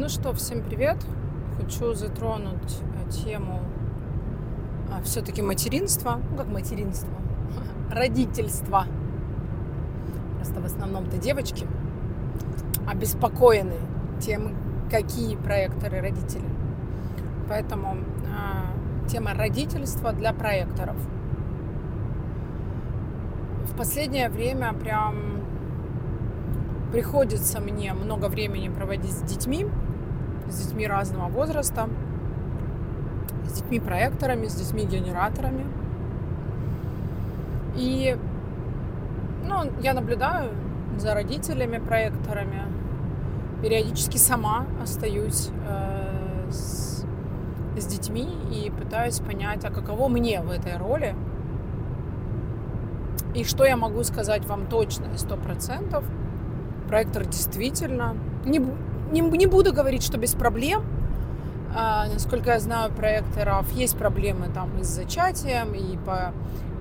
Ну что, всем привет. Хочу затронуть э, тему а, все-таки материнства. Ну, как материнство? Родительство. Просто в основном-то девочки обеспокоены тем, какие проекторы родители. Поэтому а, тема родительства для проекторов. В последнее время прям приходится мне много времени проводить с детьми, с детьми разного возраста, с детьми-проекторами, с детьми-генераторами. И ну, я наблюдаю за родителями-проекторами. Периодически сама остаюсь э, с, с детьми и пытаюсь понять, а каково мне в этой роли. И что я могу сказать вам точно, сто процентов – проектор действительно, не, не, не буду говорить, что без проблем, а, насколько я знаю, проекторов есть проблемы там и с зачатием, и по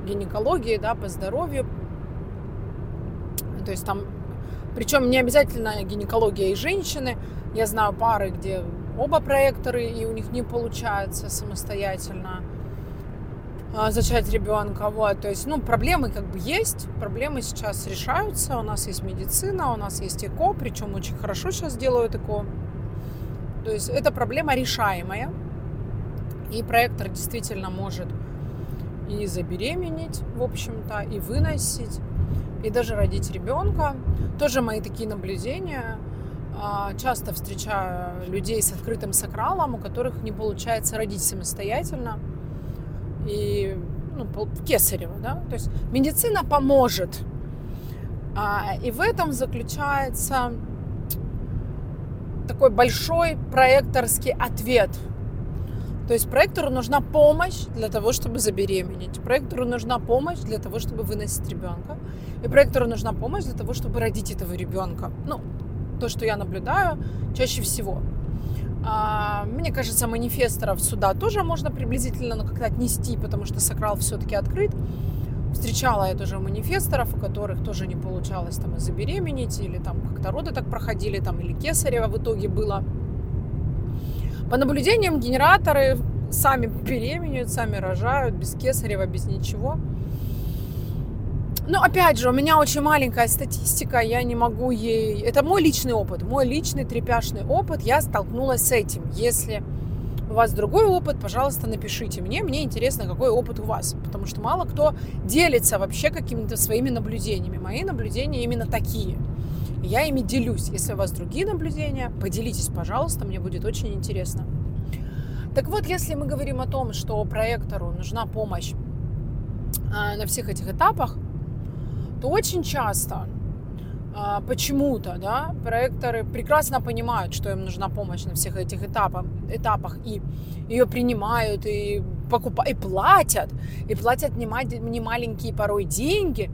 гинекологии, да, по здоровью. То есть там, причем не обязательно гинекология и женщины. Я знаю пары, где оба проекторы, и у них не получается самостоятельно зачать ребенка. Вот, то есть, ну, проблемы как бы есть, проблемы сейчас решаются. У нас есть медицина, у нас есть ЭКО, причем очень хорошо сейчас делают ЭКО. То есть это проблема решаемая. И проектор действительно может и забеременеть, в общем-то, и выносить, и даже родить ребенка. Тоже мои такие наблюдения. А, часто встречаю людей с открытым сакралом, у которых не получается родить самостоятельно и ну, Кесарева, да, то есть медицина поможет. А, и в этом заключается такой большой проекторский ответ. То есть проектору нужна помощь для того, чтобы забеременеть. Проектору нужна помощь для того, чтобы выносить ребенка. И проектору нужна помощь для того, чтобы родить этого ребенка. Ну, то, что я наблюдаю чаще всего. А, мне кажется, манифесторов сюда тоже можно приблизительно ну, как-то отнести, потому что Сокрал все-таки открыт. Встречала я тоже манифесторов, у которых тоже не получалось там и забеременеть, или там как-то роды так проходили, там или кесарево в итоге было. По наблюдениям генераторы сами беременеют, сами рожают, без кесарева, без ничего. Ну, опять же, у меня очень маленькая статистика, я не могу ей... Это мой личный опыт, мой личный трепяшный опыт, я столкнулась с этим. Если у вас другой опыт, пожалуйста, напишите мне. Мне интересно, какой опыт у вас. Потому что мало кто делится вообще какими-то своими наблюдениями. Мои наблюдения именно такие. Я ими делюсь. Если у вас другие наблюдения, поделитесь, пожалуйста, мне будет очень интересно. Так вот, если мы говорим о том, что проектору нужна помощь а, на всех этих этапах, то очень часто а, почему-то да, проекторы прекрасно понимают, что им нужна помощь на всех этих этапах, этапах и ее принимают, и покупают, и платят, и платят не маленькие порой деньги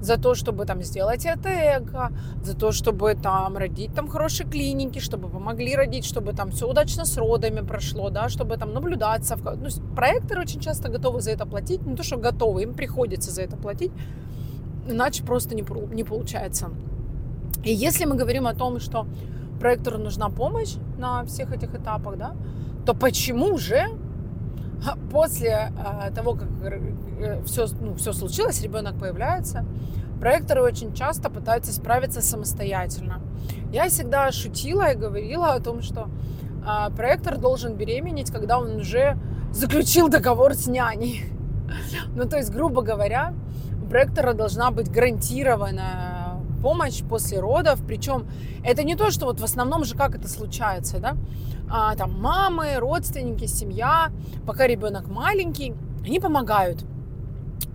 за то, чтобы там сделать это эко, за то, чтобы там родить там хорошие клиники, чтобы помогли родить, чтобы там все удачно с родами прошло, да, чтобы там наблюдаться. Ну, проекторы очень часто готовы за это платить, не то, что готовы, им приходится за это платить, иначе просто не, не получается. И если мы говорим о том, что проектору нужна помощь на всех этих этапах, да, то почему же после э, того, как все, э, ну, все случилось, ребенок появляется, проекторы очень часто пытаются справиться самостоятельно. Я всегда шутила и говорила о том, что э, проектор должен беременеть, когда он уже заключил договор с няней. Ну, то есть, грубо говоря, проектора должна быть гарантированная помощь после родов. Причем это не то, что вот в основном же как это случается, да? А, там мамы, родственники, семья, пока ребенок маленький, они помогают.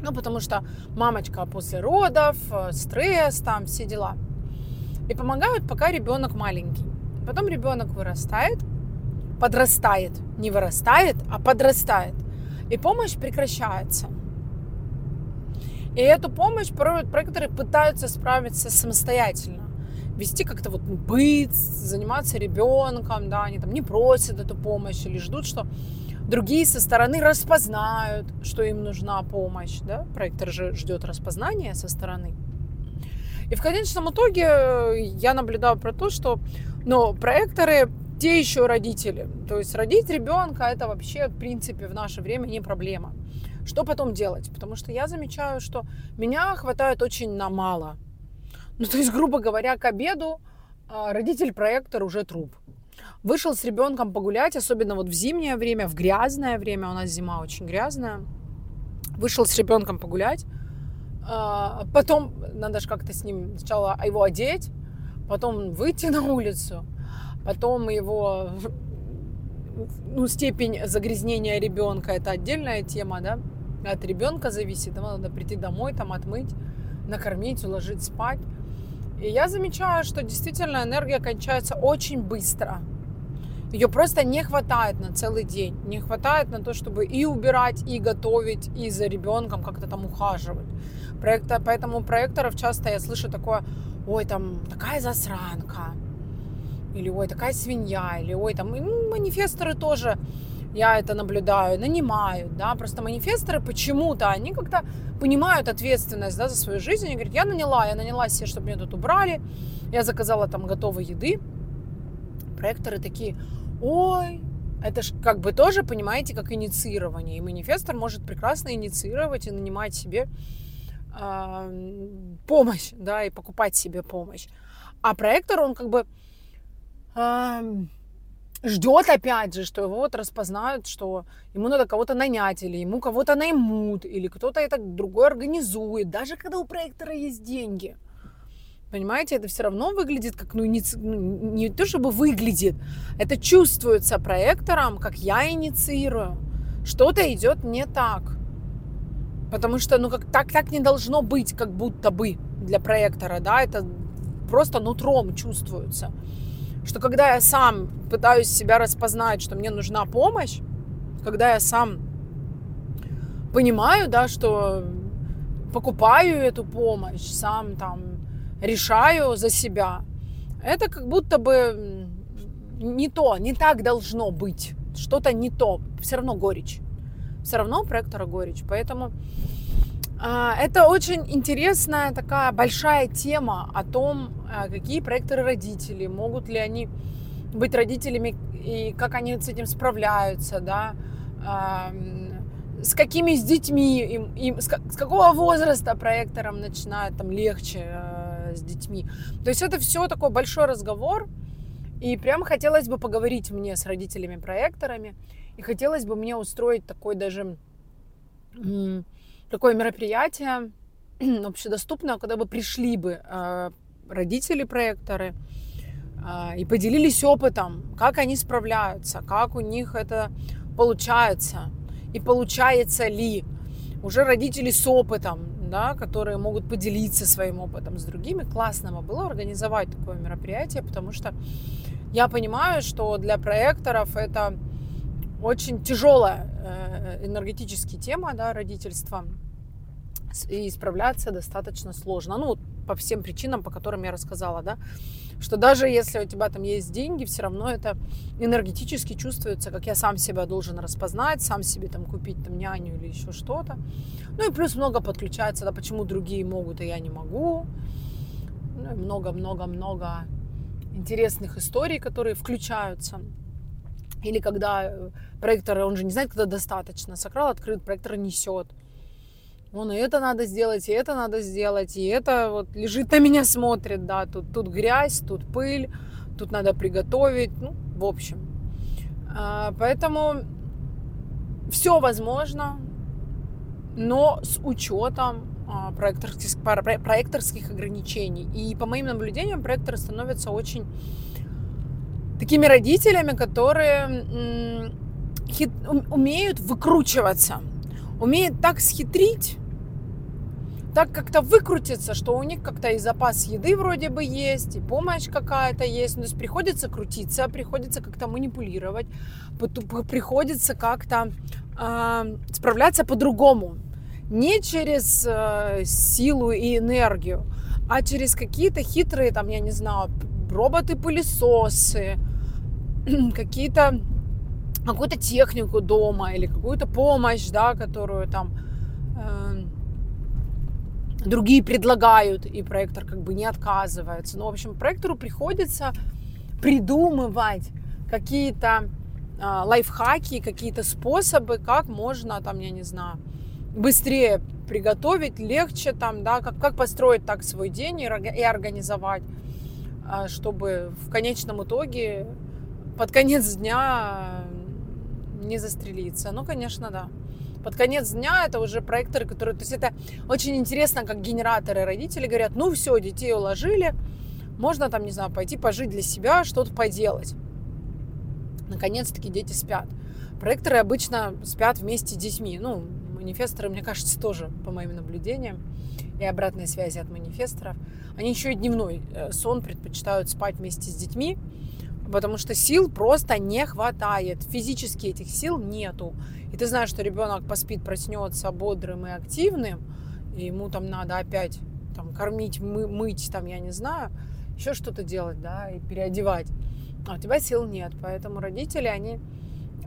Ну, потому что мамочка после родов, э, стресс, там все дела. И помогают, пока ребенок маленький. Потом ребенок вырастает, подрастает, не вырастает, а подрастает. И помощь прекращается. И эту помощь проекторы пытаются справиться самостоятельно. Вести как-то вот быт, заниматься ребенком, да, они там не просят эту помощь или ждут, что другие со стороны распознают, что им нужна помощь, да, проектор же ждет распознания со стороны. И в конечном итоге я наблюдаю про то, что ну, проекторы те еще родители. То есть родить ребенка это вообще, в принципе, в наше время не проблема. Что потом делать? Потому что я замечаю, что меня хватает очень на мало. Ну, то есть, грубо говоря, к обеду а, родитель-проектор уже труп. Вышел с ребенком погулять, особенно вот в зимнее время, в грязное время, у нас зима очень грязная. Вышел с ребенком погулять, а, потом надо же как-то с ним сначала его одеть, потом выйти на улицу, потом его ну, степень загрязнения ребенка это отдельная тема, да, от ребенка зависит, ему надо прийти домой, там отмыть, накормить, уложить спать. И я замечаю, что действительно энергия кончается очень быстро. Ее просто не хватает на целый день. Не хватает на то, чтобы и убирать, и готовить, и за ребенком как-то там ухаживать. Проекта, поэтому проекторов часто я слышу такое, ой, там такая засранка, или ой, такая свинья, или ой, там и манифесторы тоже я это наблюдаю, нанимают, да, просто манифесторы почему-то, они как-то понимают ответственность, да, за свою жизнь, они говорят, я наняла, я наняла себе, чтобы меня тут убрали, я заказала там готовой еды, проекторы такие, ой, это ж как бы тоже, понимаете, как инициирование, и манифестор может прекрасно инициировать и нанимать себе э, помощь, да, и покупать себе помощь, а проектор, он как бы э, ждет опять же, что его вот распознают, что ему надо кого-то нанять, или ему кого-то наймут, или кто-то это другой организует, даже когда у проектора есть деньги. Понимаете, это все равно выглядит как, ну, не, ну, не то чтобы выглядит, это чувствуется проектором, как я инициирую. Что-то идет не так. Потому что, ну, как так, так не должно быть, как будто бы для проектора, да, это просто нутром чувствуется что когда я сам пытаюсь себя распознать, что мне нужна помощь, когда я сам понимаю, да, что покупаю эту помощь, сам там решаю за себя, это как будто бы не то, не так должно быть, что-то не то, все равно горечь, все равно проектора горечь, поэтому это очень интересная такая большая тема о том, а, какие проекторы родители, могут ли они быть родителями и как они с этим справляются, да, а, с какими с детьми, им, им, с, с какого возраста проекторам начинает там легче с детьми. То есть это все такой большой разговор, и прям хотелось бы поговорить мне с родителями-проекторами, и хотелось бы мне устроить такой даже такое мероприятие общедоступное, куда бы пришли бы а, родители проекторы а, и поделились опытом, как они справляются, как у них это получается и получается ли. Уже родители с опытом, да, которые могут поделиться своим опытом с другими. Классно бы было организовать такое мероприятие, потому что я понимаю, что для проекторов это очень тяжелая э, энергетическая тема, да, родительства и справляться достаточно сложно. Ну, по всем причинам, по которым я рассказала, да, что даже если у тебя там есть деньги, все равно это энергетически чувствуется, как я сам себя должен распознать, сам себе там купить там няню или еще что-то. Ну и плюс много подключается, да, почему другие могут, а я не могу. Ну и много-много-много интересных историй, которые включаются. Или когда э, проектор, он же не знает, когда достаточно. Сакрал открыт, проектор несет вон и это надо сделать, и это надо сделать, и это вот лежит на меня смотрит, да, тут, тут грязь, тут пыль, тут надо приготовить, ну, в общем. А, поэтому все возможно, но с учетом а, проекторских, проекторских ограничений. И по моим наблюдениям проекторы становятся очень такими родителями, которые хит, умеют выкручиваться, умеют так схитрить, так как-то выкрутиться, что у них как-то и запас еды вроде бы есть, и помощь какая-то есть. Ну, то есть приходится крутиться, приходится как-то манипулировать, приходится как-то э, справляться по-другому. Не через э, силу и энергию, а через какие-то хитрые, там, я не знаю, роботы-пылесосы, какие-то какую-то технику дома или какую-то помощь, да, которую там э, другие предлагают, и проектор как бы не отказывается. Ну, в общем, проектору приходится придумывать какие-то а, лайфхаки, какие-то способы, как можно, там, я не знаю, быстрее приготовить, легче там, да, как, как построить так свой день и, и организовать, чтобы в конечном итоге под конец дня не застрелиться. Ну, конечно, да. Под конец дня это уже проекторы, которые... То есть это очень интересно, как генераторы родители говорят, ну все, детей уложили, можно там, не знаю, пойти пожить для себя, что-то поделать. Наконец-таки дети спят. Проекторы обычно спят вместе с детьми. Ну, манифесторы, мне кажется, тоже, по моим наблюдениям, и обратной связи от манифесторов. Они еще и дневной э, сон предпочитают спать вместе с детьми, потому что сил просто не хватает. Физически этих сил нету. И ты знаешь, что ребенок поспит, проснется бодрым и активным, и ему там надо опять там, кормить, мы, мыть, там, я не знаю, еще что-то делать, да, и переодевать. А у тебя сил нет. Поэтому родители, они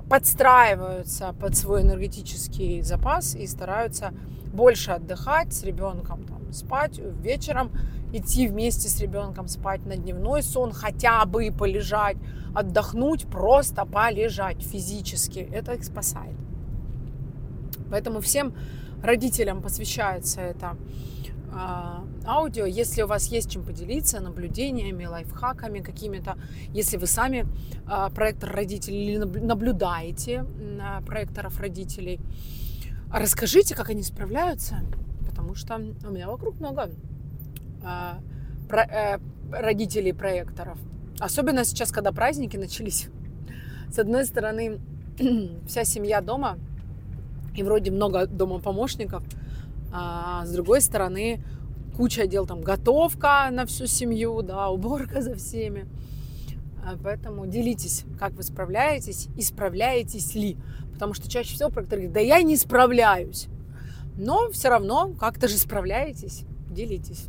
подстраиваются под свой энергетический запас и стараются больше отдыхать с ребенком, там, спать вечером, идти вместе с ребенком спать на дневной сон, хотя бы полежать, отдохнуть, просто полежать физически. Это их спасает. Поэтому всем родителям посвящается это аудио. Если у вас есть чем поделиться, наблюдениями, лайфхаками какими-то, если вы сами а, проектор родителей или наблюдаете проекторов родителей, расскажите, как они справляются, потому что у меня вокруг много а, э, родителей проекторов. Особенно сейчас, когда праздники начались. С одной стороны, вся семья дома, и вроде много дома помощников, а с другой стороны, куча дел, там, готовка на всю семью, да, уборка за всеми. А поэтому делитесь, как вы справляетесь и справляетесь ли. Потому что чаще всего проектор говорит, да я не справляюсь. Но все равно как-то же справляетесь, делитесь.